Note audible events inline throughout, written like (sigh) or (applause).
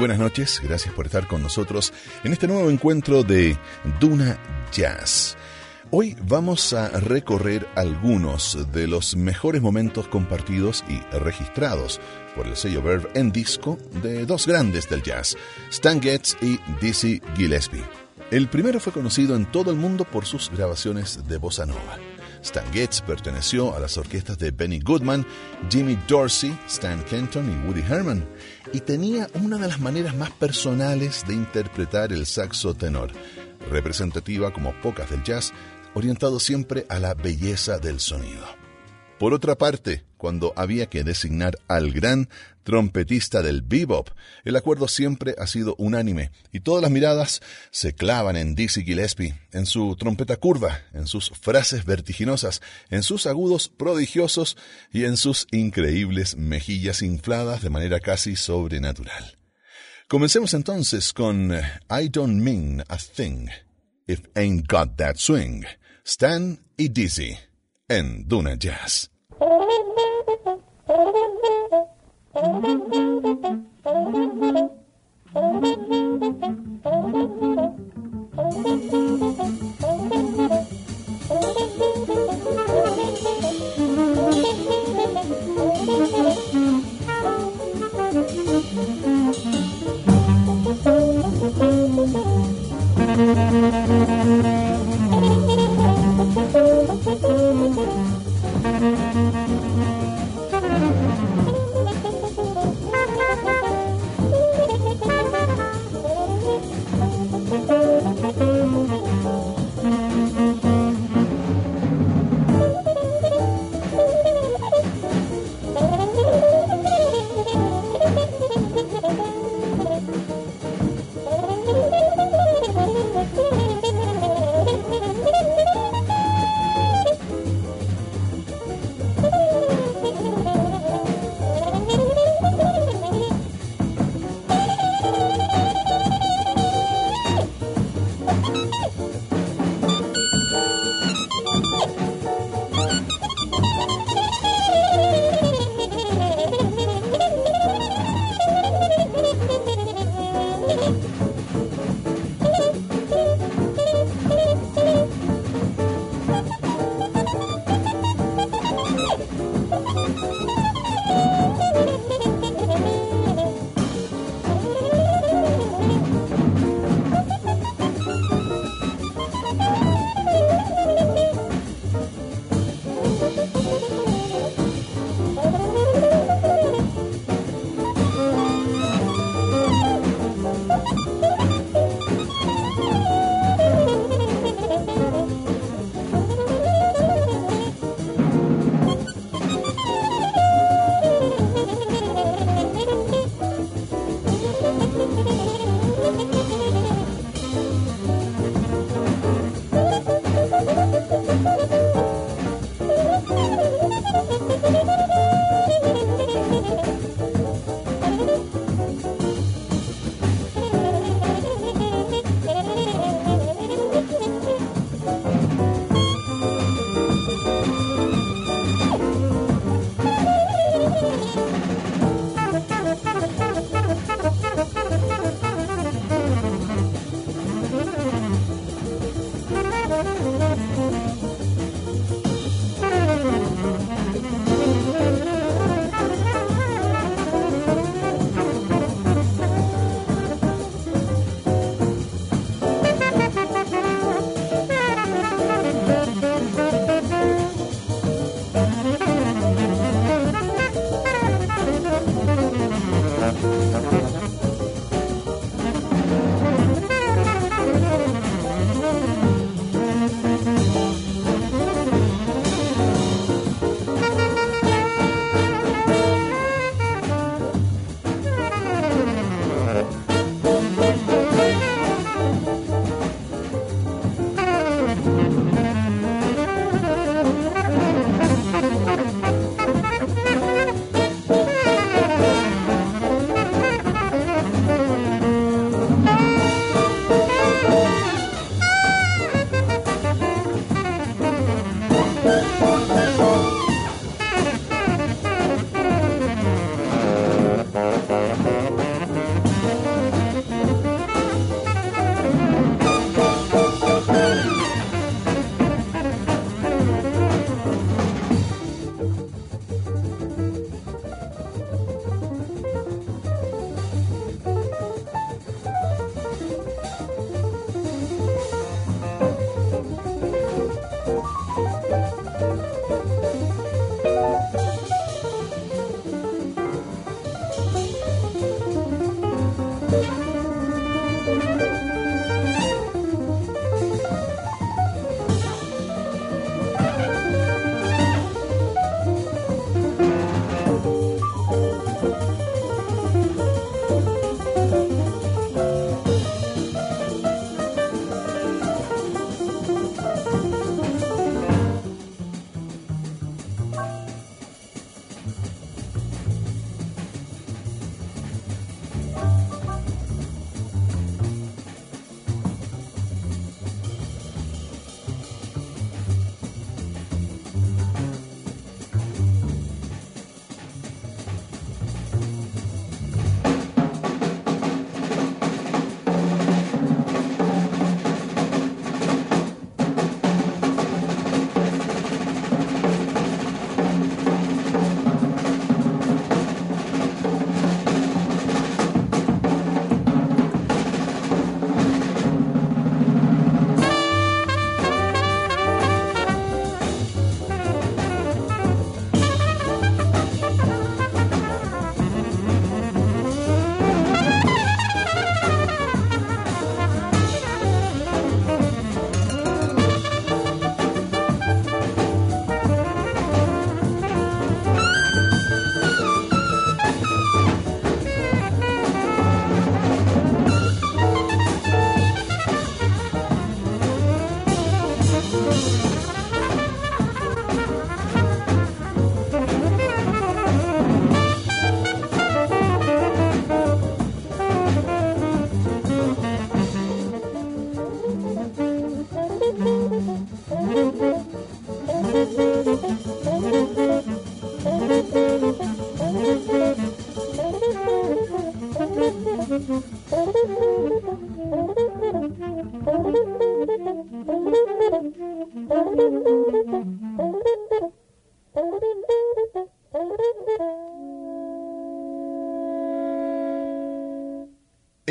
buenas noches, gracias por estar con nosotros en este nuevo encuentro de Duna Jazz. Hoy vamos a recorrer algunos de los mejores momentos compartidos y registrados por el sello Verve en disco de dos grandes del jazz, Stan Getz y Dizzy Gillespie. El primero fue conocido en todo el mundo por sus grabaciones de bossa nova. Stan Getz perteneció a las orquestas de Benny Goodman, Jimmy Dorsey, Stan Kenton y Woody Herman, y tenía una de las maneras más personales de interpretar el saxo tenor, representativa como pocas del jazz, orientado siempre a la belleza del sonido. Por otra parte, cuando había que designar al gran trompetista del bebop, el acuerdo siempre ha sido unánime y todas las miradas se clavan en Dizzy Gillespie, en su trompeta curva, en sus frases vertiginosas, en sus agudos prodigiosos y en sus increíbles mejillas infladas de manera casi sobrenatural. Comencemos entonces con I Don't Mean a Thing, If Ain't Got That Swing, Stan y Dizzy en Duna Jazz. (laughs) Thank you.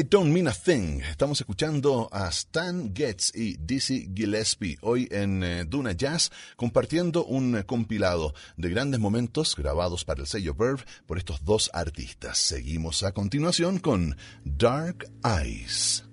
Don't Mean a Thing. Estamos escuchando a Stan Getz y Dizzy Gillespie hoy en eh, Duna Jazz compartiendo un compilado de grandes momentos grabados para el sello Verve por estos dos artistas. Seguimos a continuación con Dark Eyes.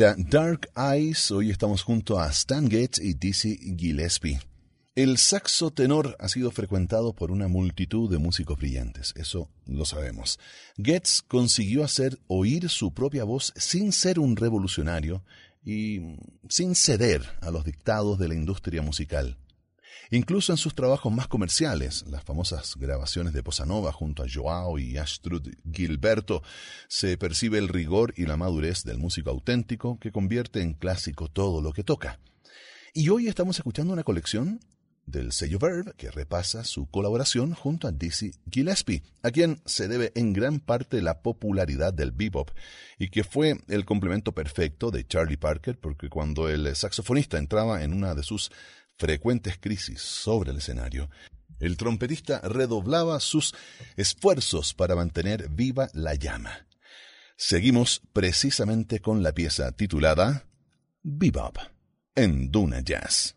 Dark Eyes, hoy estamos junto a Stan Getz y Dizzy Gillespie. El saxo tenor ha sido frecuentado por una multitud de músicos brillantes, eso lo sabemos. Getz consiguió hacer oír su propia voz sin ser un revolucionario y sin ceder a los dictados de la industria musical. Incluso en sus trabajos más comerciales, las famosas grabaciones de Bossa Nova junto a Joao y Astrud Gilberto, se percibe el rigor y la madurez del músico auténtico que convierte en clásico todo lo que toca. Y hoy estamos escuchando una colección del sello Verve que repasa su colaboración junto a Dizzy Gillespie, a quien se debe en gran parte la popularidad del bebop y que fue el complemento perfecto de Charlie Parker porque cuando el saxofonista entraba en una de sus frecuentes crisis sobre el escenario, el trompetista redoblaba sus esfuerzos para mantener viva la llama. Seguimos precisamente con la pieza titulada Bebop en Duna Jazz.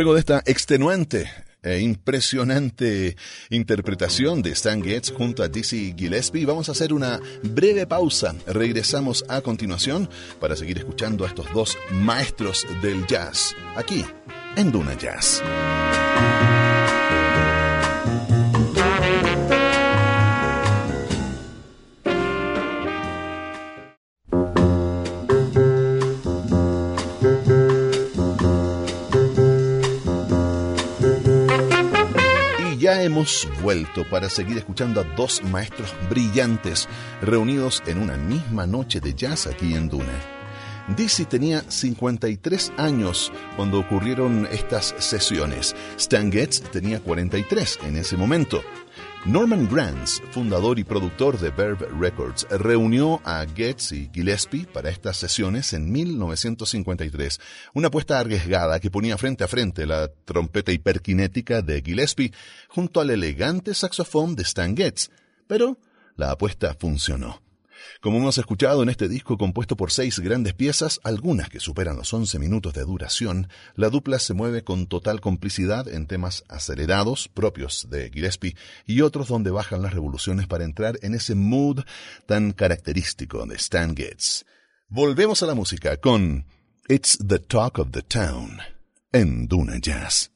Luego de esta extenuante e impresionante interpretación de Stan Getz junto a Dizzy Gillespie. Vamos a hacer una breve pausa. Regresamos a continuación para seguir escuchando a estos dos maestros del jazz aquí en Duna Jazz. Hemos vuelto para seguir escuchando a dos maestros brillantes reunidos en una misma noche de jazz aquí en Duna. Dizzy tenía 53 años cuando ocurrieron estas sesiones. Stan Getz tenía 43 en ese momento. Norman Granz, fundador y productor de Verve Records, reunió a Getz y Gillespie para estas sesiones en 1953, una apuesta arriesgada que ponía frente a frente la trompeta hiperkinética de Gillespie junto al elegante saxofón de Stan Getz, pero la apuesta funcionó. Como hemos escuchado en este disco compuesto por seis grandes piezas, algunas que superan los once minutos de duración, la dupla se mueve con total complicidad en temas acelerados propios de Gillespie y otros donde bajan las revoluciones para entrar en ese mood tan característico de Stan Getz. Volvemos a la música con It's the Talk of the Town en Duna Jazz.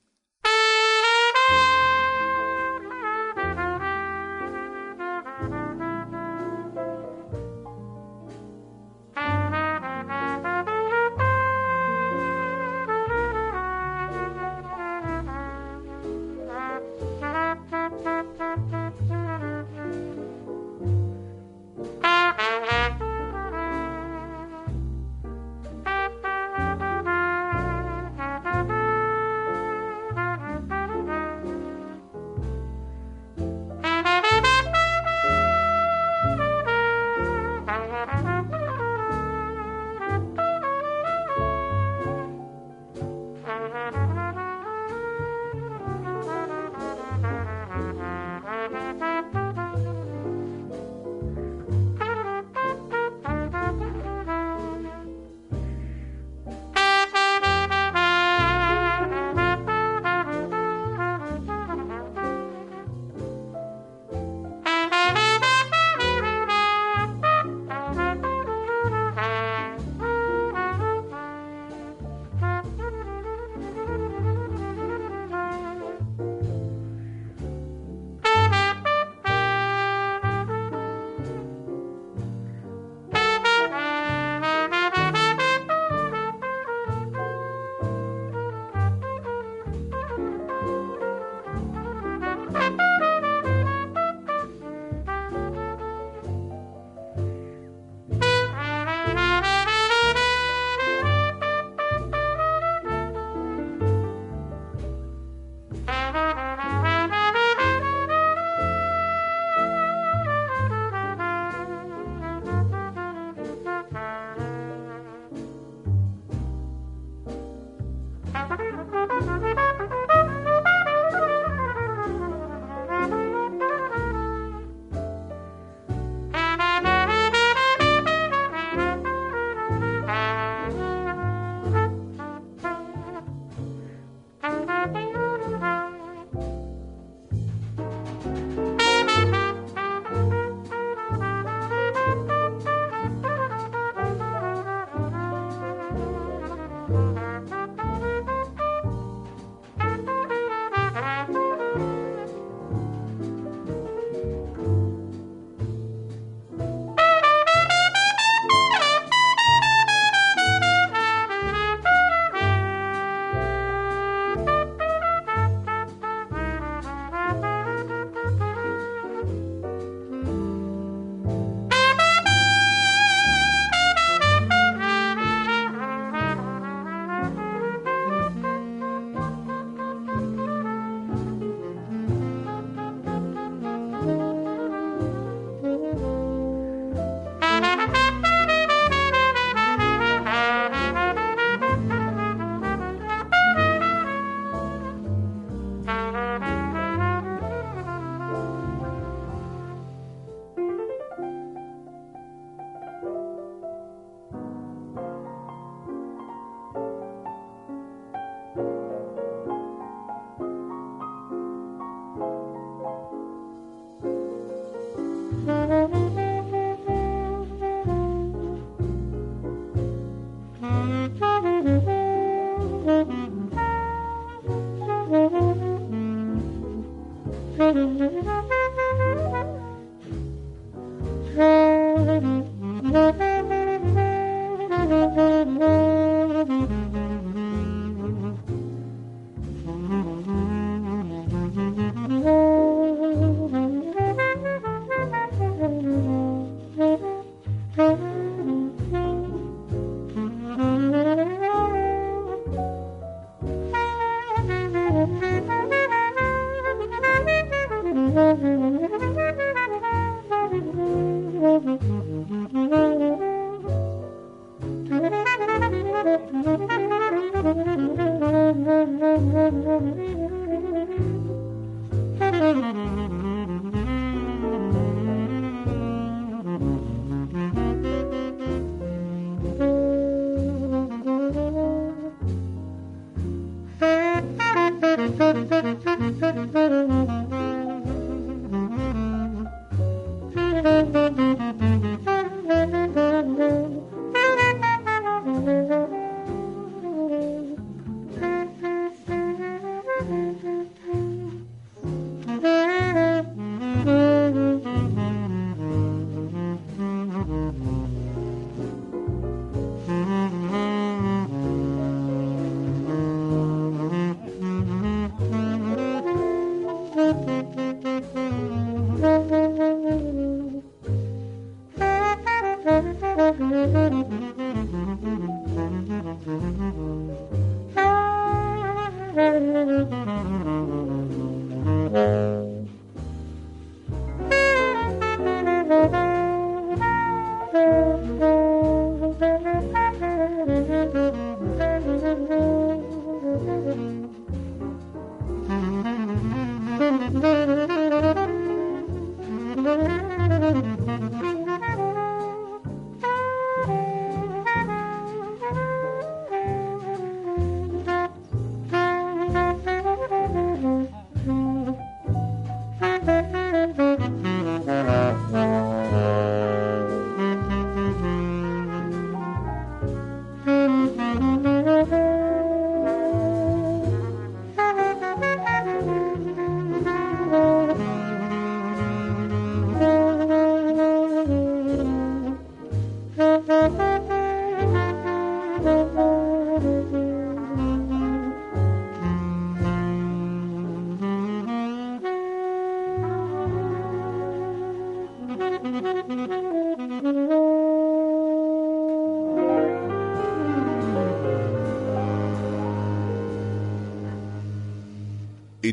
Mm-hmm.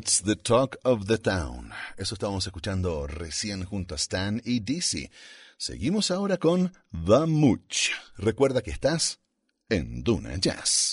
It's the Talk of the Town. Eso estábamos escuchando recién junto a Stan y Dizzy. Seguimos ahora con The Much. Recuerda que estás en Duna Jazz.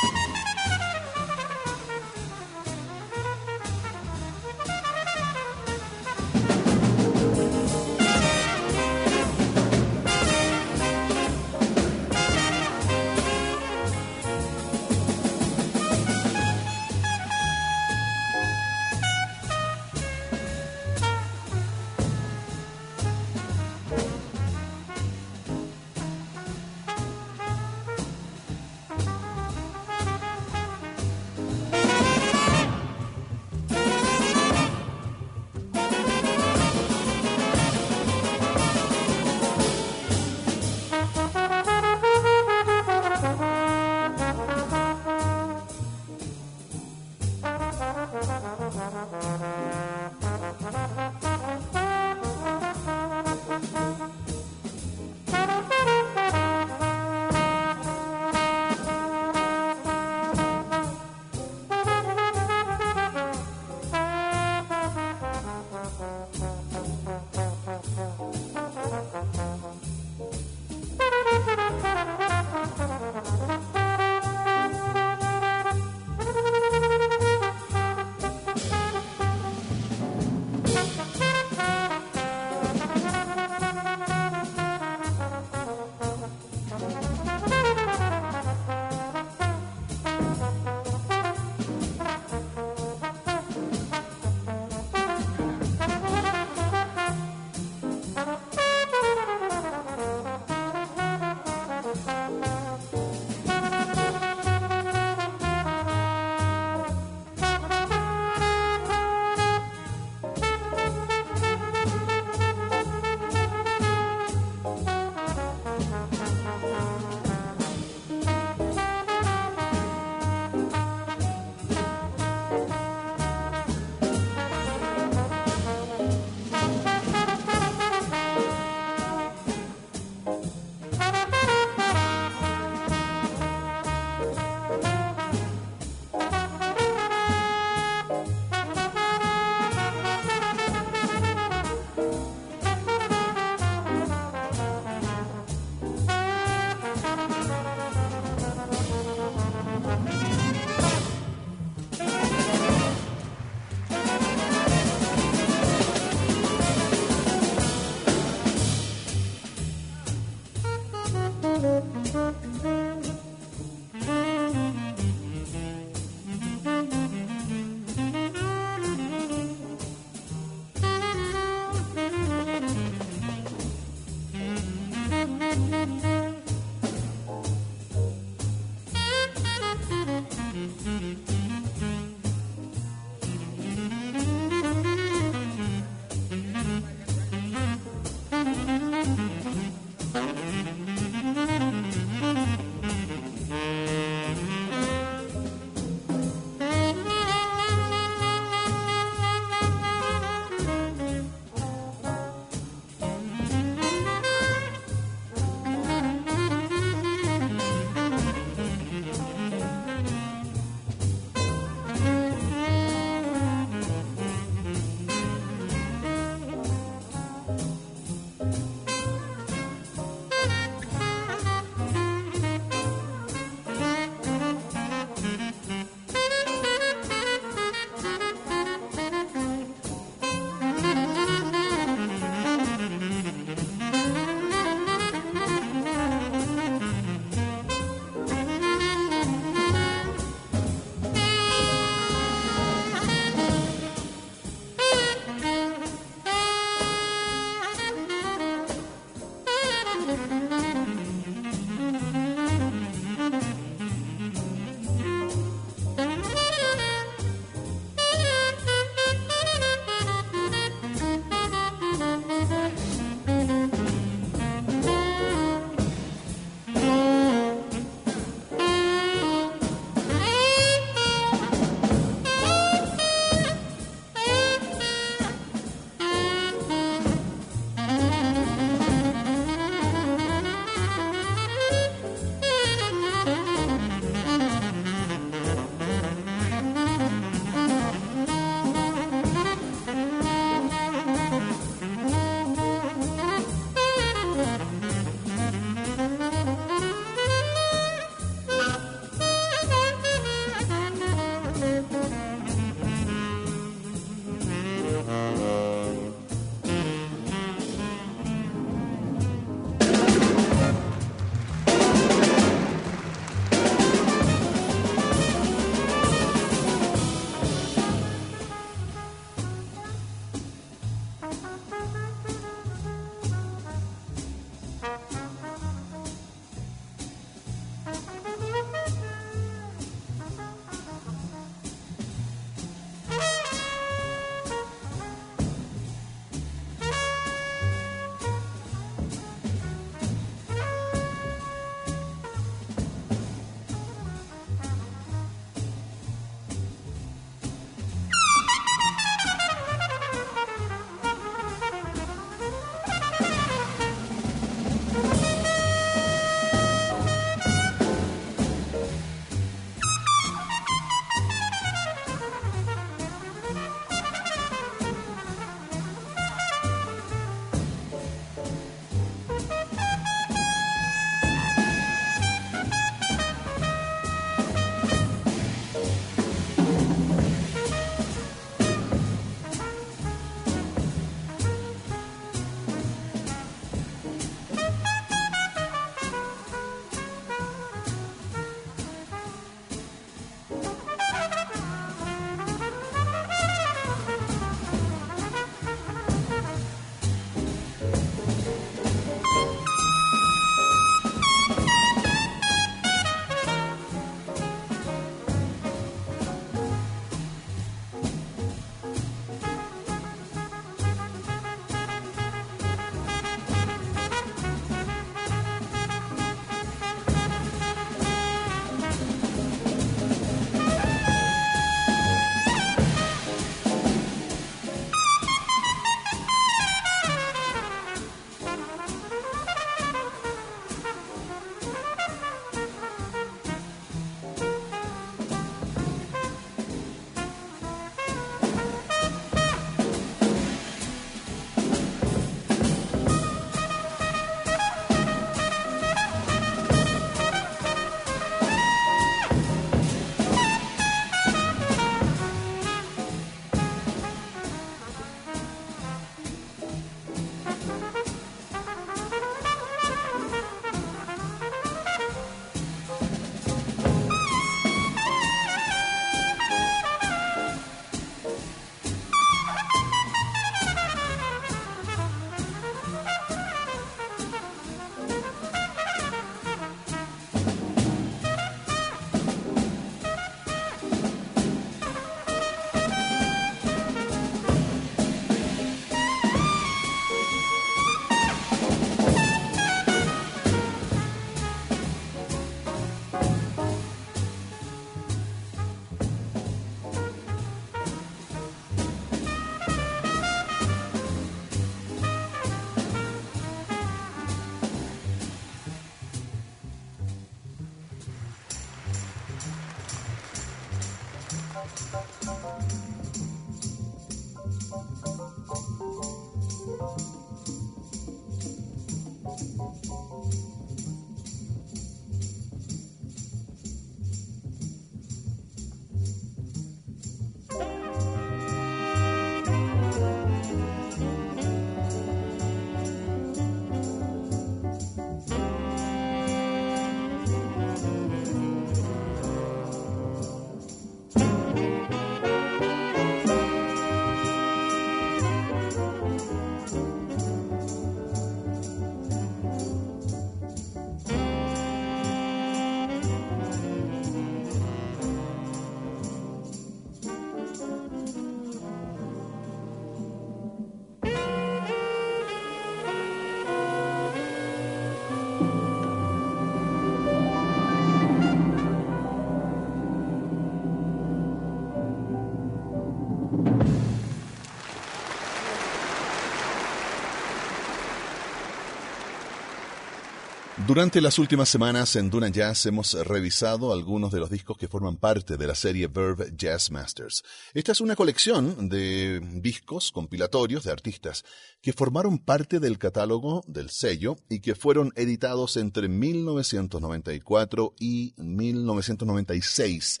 Durante las últimas semanas en Duna Jazz hemos revisado algunos de los discos que forman parte de la serie Verve Jazz Masters. Esta es una colección de discos compilatorios de artistas que formaron parte del catálogo del sello y que fueron editados entre 1994 y 1996.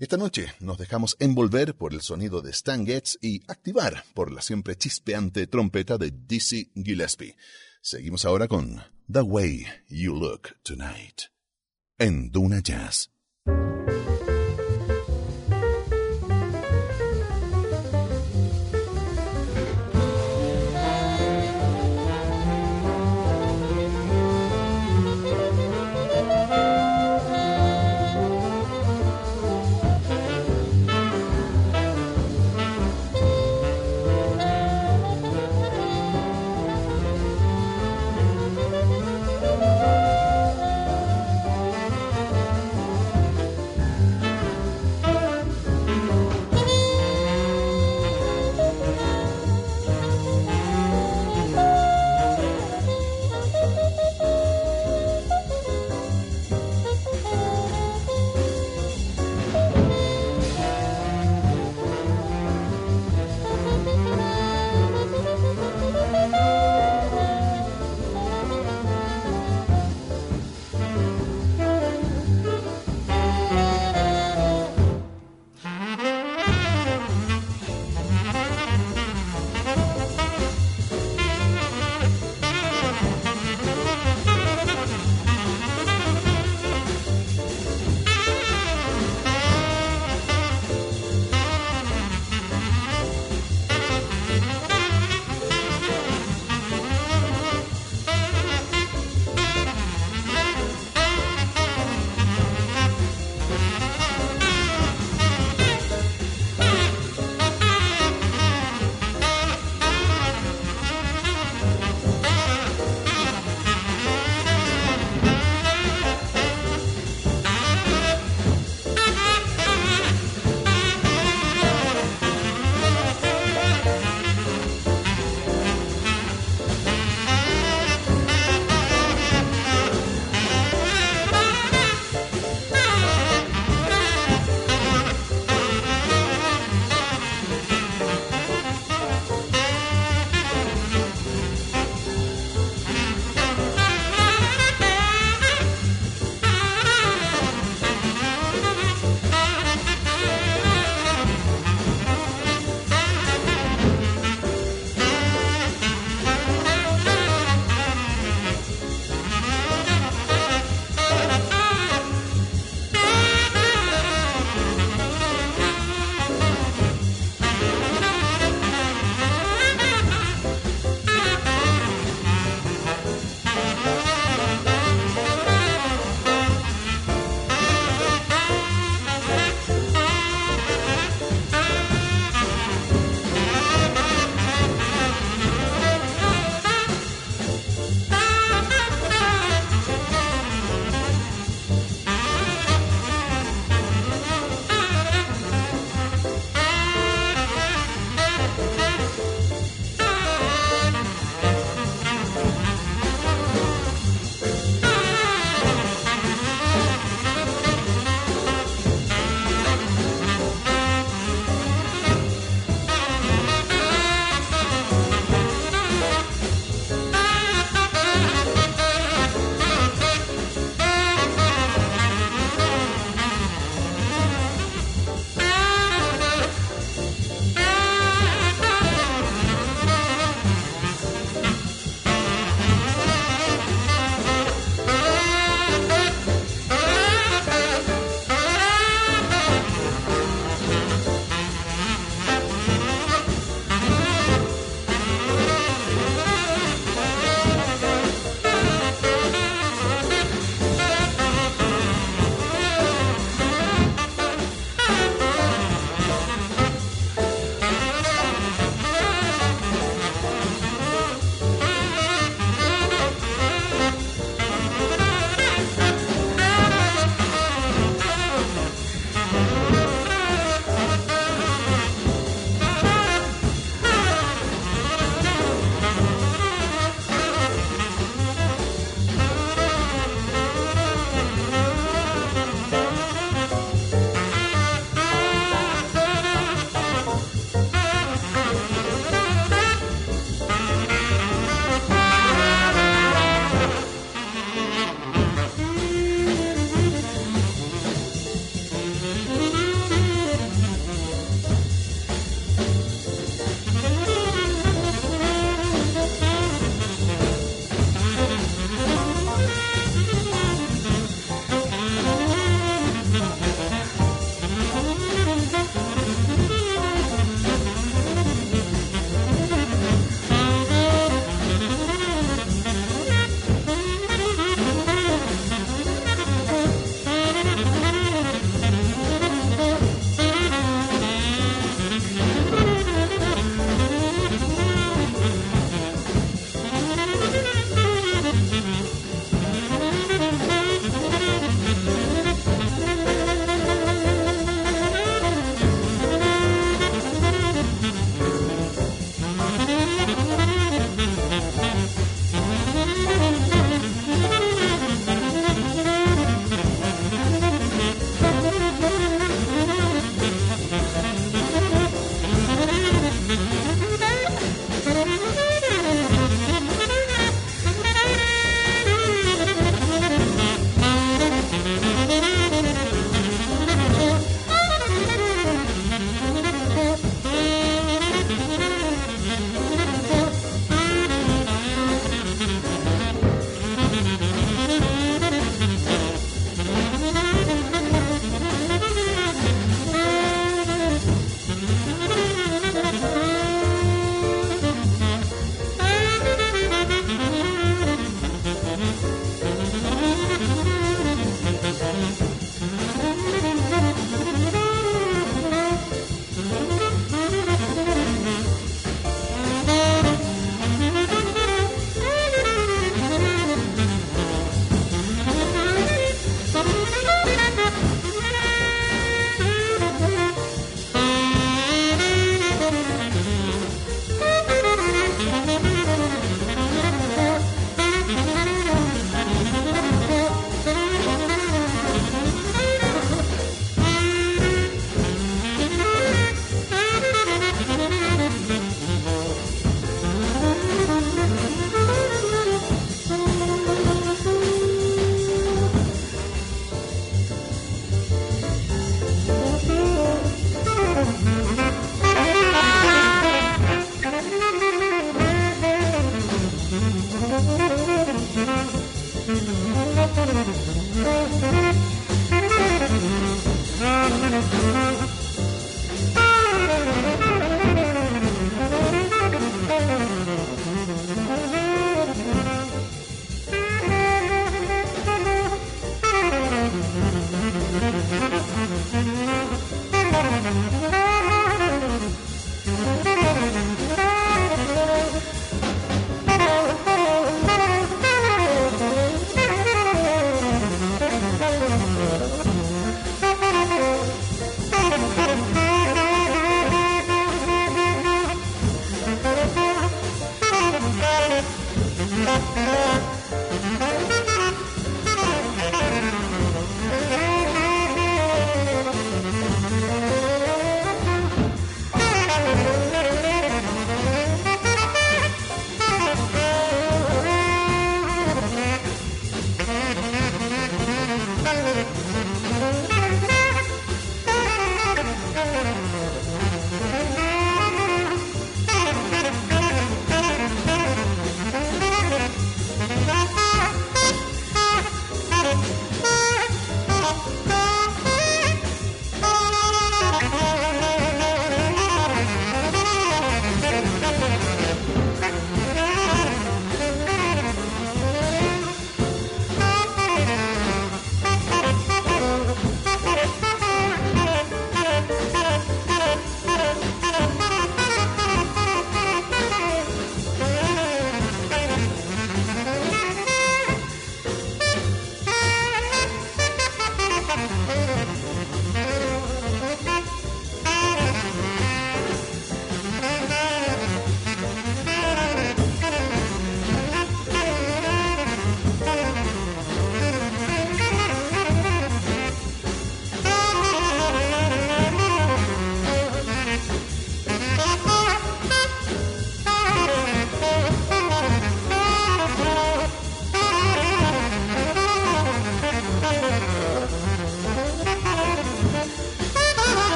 Esta noche nos dejamos envolver por el sonido de Stan Getz y activar por la siempre chispeante trompeta de Dizzy Gillespie. Seguimos ahora con The Way You Look Tonight en Duna Jazz.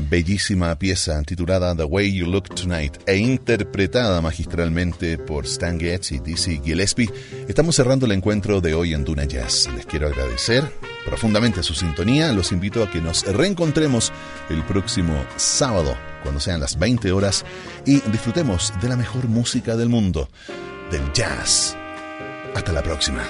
Bellísima pieza titulada The Way You Look Tonight e interpretada magistralmente por Stan Getz y Dizzy Gillespie, estamos cerrando el encuentro de hoy en Duna Jazz. Les quiero agradecer profundamente su sintonía. Los invito a que nos reencontremos el próximo sábado, cuando sean las 20 horas, y disfrutemos de la mejor música del mundo, del jazz. Hasta la próxima.